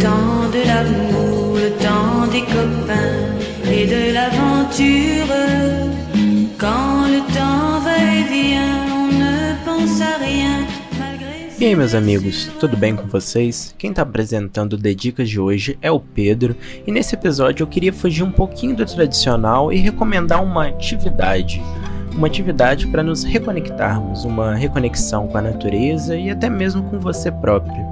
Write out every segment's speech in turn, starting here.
temps de l'amour, le temps des copains et de l'aventure. Quand le temps va et vient, on ne pense à rien. E aí, meus amigos, tudo bem com vocês? Quem está apresentando o The Dicas de hoje é o Pedro, e nesse episódio eu queria fugir um pouquinho do tradicional e recomendar uma atividade. Uma atividade para nos reconectarmos, uma reconexão com a natureza e até mesmo com você próprio.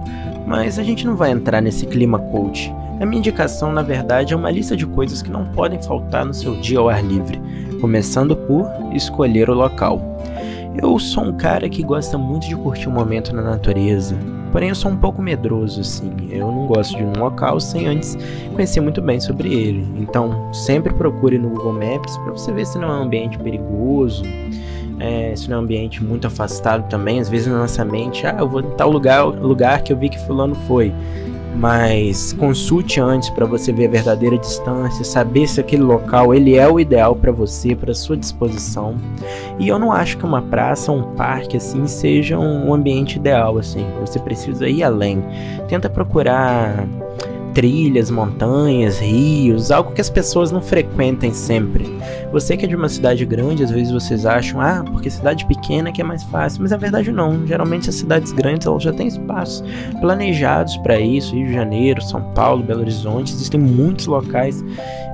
Mas a gente não vai entrar nesse clima coach. A minha indicação, na verdade, é uma lista de coisas que não podem faltar no seu dia ao ar livre, começando por escolher o local. Eu sou um cara que gosta muito de curtir um momento na natureza, porém eu sou um pouco medroso assim. Eu não gosto de um local sem antes conhecer muito bem sobre ele. Então, sempre procure no Google Maps para você ver se não é um ambiente perigoso, é, se não é um ambiente muito afastado também. Às vezes na nossa mente, ah, eu vou em tal lugar, lugar que eu vi que fulano foi mas consulte antes para você ver a verdadeira distância, saber se aquele local ele é o ideal para você, para sua disposição. E eu não acho que uma praça, um parque assim seja um ambiente ideal assim. Você precisa ir além. Tenta procurar trilhas, montanhas, rios, algo que as pessoas não frequentem sempre. Você que é de uma cidade grande, às vezes vocês acham, ah, porque cidade pequena é que é mais fácil, mas a verdade não. Geralmente as cidades grandes elas já têm espaços planejados para isso. Rio de Janeiro, São Paulo, Belo Horizonte, existem muitos locais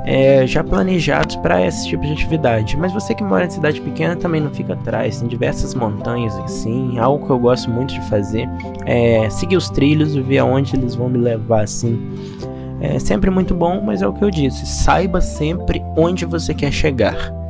é, já planejados para esse tipo de atividade. Mas você que mora em cidade pequena também não fica atrás. Tem diversas montanhas assim. Algo que eu gosto muito de fazer é seguir os trilhos e ver aonde eles vão me levar assim. É sempre muito bom, mas é o que eu disse. Saiba sempre onde você quer chegar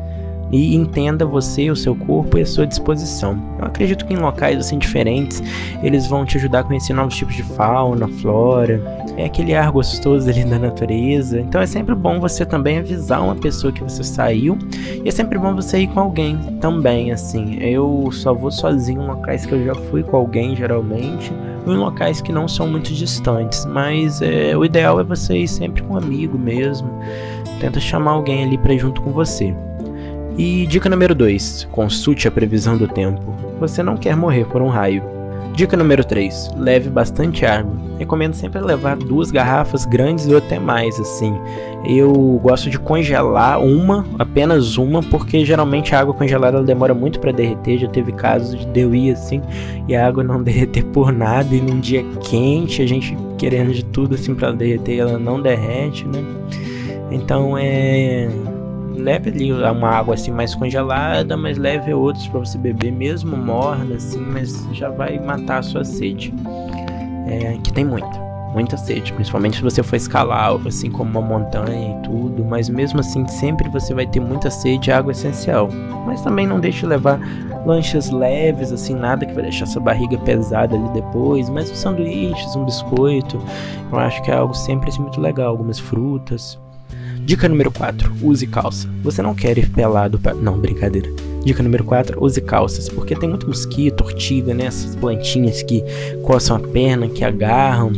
e entenda você, o seu corpo e a sua disposição. Eu acredito que em locais assim diferentes, eles vão te ajudar a conhecer novos tipos de fauna, flora. É aquele ar gostoso ali da natureza. Então é sempre bom você também avisar uma pessoa que você saiu. E é sempre bom você ir com alguém também, assim. Eu só vou sozinho em locais que eu já fui com alguém, geralmente. Em locais que não são muito distantes. Mas é, o ideal é você ir sempre com um amigo mesmo. Tenta chamar alguém ali para junto com você. E dica número 2: consulte a previsão do tempo. Você não quer morrer por um raio. Dica número 3: leve bastante água. Recomendo sempre levar duas garrafas grandes ou até mais, assim. Eu gosto de congelar uma, apenas uma, porque geralmente a água congelada ela demora muito para derreter. Já teve casos de eu ir assim e a água não derreter por nada, e num dia quente, a gente querendo de tudo assim para derreter, ela não derrete, né? Então é leve ali uma água assim mais congelada, mas leve outros para você beber mesmo morna assim, mas já vai matar a sua sede. É, que tem muita, muita sede, principalmente se você for escalar assim como uma montanha e tudo, mas mesmo assim sempre você vai ter muita sede, água essencial. Mas também não deixe levar lanchas leves assim, nada que vai deixar sua barriga pesada ali depois, mas os sanduíches, um biscoito, eu acho que é algo sempre assim, muito legal, algumas frutas. Dica número 4: use calça. Você não quer ir pelado para. Não, brincadeira. Dica número 4: use calças, porque tem muito mosquito, ortiga, né? Essas plantinhas que coçam a perna, que agarram.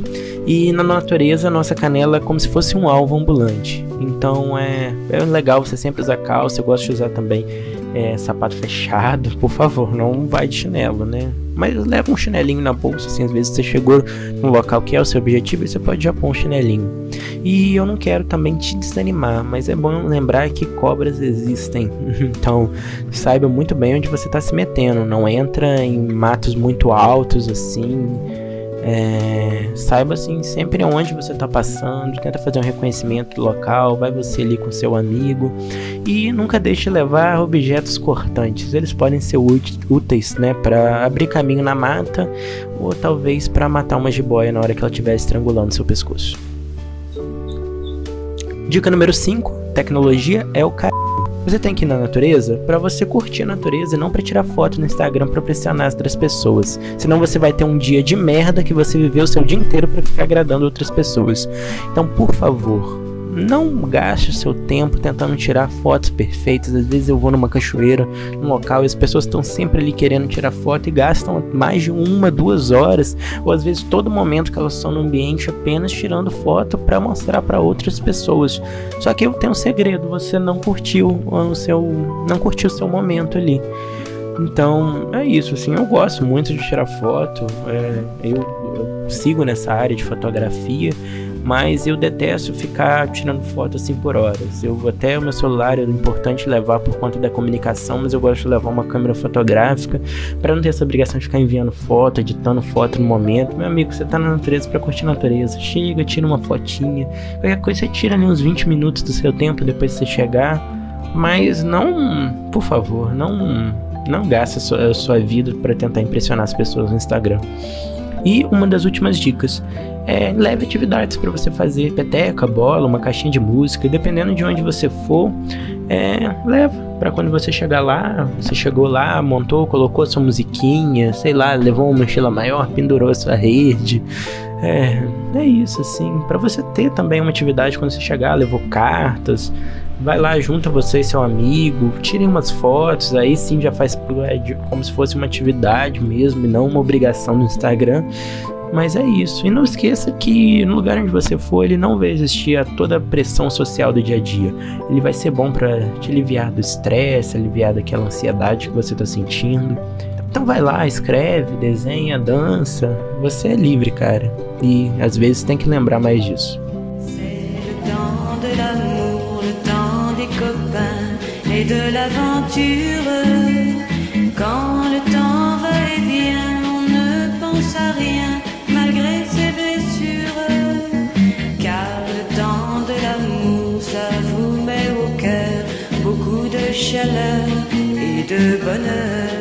E na natureza, a nossa canela é como se fosse um alvo ambulante. Então é, é legal você sempre usar calça. Eu gosto de usar também é, sapato fechado. Por favor, não vai de chinelo, né? Mas leva um chinelinho na bolsa, assim, às vezes você chegou no local que é o seu objetivo e você pode já pôr um chinelinho. E eu não quero também te desanimar, mas é bom lembrar que cobras existem. então, saiba muito bem onde você está se metendo. Não entra em matos muito altos assim é, saiba assim sempre onde você está passando, tenta fazer um reconhecimento local, vai você ali com seu amigo e nunca deixe levar objetos cortantes. Eles podem ser úteis, né, para abrir caminho na mata ou talvez para matar uma jiboia na hora que ela estiver estrangulando seu pescoço. Dica número 5: tecnologia é o cara. Você tem que ir na natureza para você curtir a natureza e não para tirar foto no Instagram para pressionar as outras pessoas. Senão você vai ter um dia de merda que você viveu o seu dia inteiro para ficar agradando outras pessoas. Então, por favor, não gaste o seu tempo tentando tirar fotos perfeitas. Às vezes eu vou numa cachoeira, num local e as pessoas estão sempre ali querendo tirar foto e gastam mais de uma, duas horas, ou às vezes todo momento que elas estão no ambiente apenas tirando foto para mostrar para outras pessoas. Só que eu tenho um segredo, você não curtiu o seu, não curtiu o seu momento ali. Então é isso, assim, eu gosto muito de tirar foto, é, eu, eu sigo nessa área de fotografia, mas eu detesto ficar tirando foto assim por horas. Eu até o meu celular é importante levar por conta da comunicação, mas eu gosto de levar uma câmera fotográfica para não ter essa obrigação de ficar enviando foto, editando foto no momento. Meu amigo, você tá na natureza para curtir a natureza. Chega, tira uma fotinha. Qualquer coisa você tira ali uns 20 minutos do seu tempo depois que você chegar. Mas não, por favor, não não gaste a sua, a sua vida para tentar impressionar as pessoas no Instagram. E uma das últimas dicas é leve atividades para você fazer, peteca, bola, uma caixinha de música, dependendo de onde você for, é, leva para quando você chegar lá, você chegou lá, montou, colocou sua musiquinha, sei lá, levou uma mochila maior, pendurou sua rede. É, é isso assim, para você ter também uma atividade quando você chegar, levou cartas, vai lá, junta você e seu amigo, tirem umas fotos, aí sim já faz é, como se fosse uma atividade mesmo e não uma obrigação no Instagram. Mas é isso. E não esqueça que no lugar onde você for, ele não vai existir a toda a pressão social do dia a dia. Ele vai ser bom para te aliviar do estresse, aliviar daquela ansiedade que você está sentindo. Então vai lá, escreve, desenha, dança. Você é livre, cara. E às vezes tem que lembrar mais disso. Et de l'aventure. Quand le temps va et vient, on ne pense à rien malgré ses blessures. Car le temps de l'amour, ça vous met au cœur beaucoup de chaleur et de bonheur.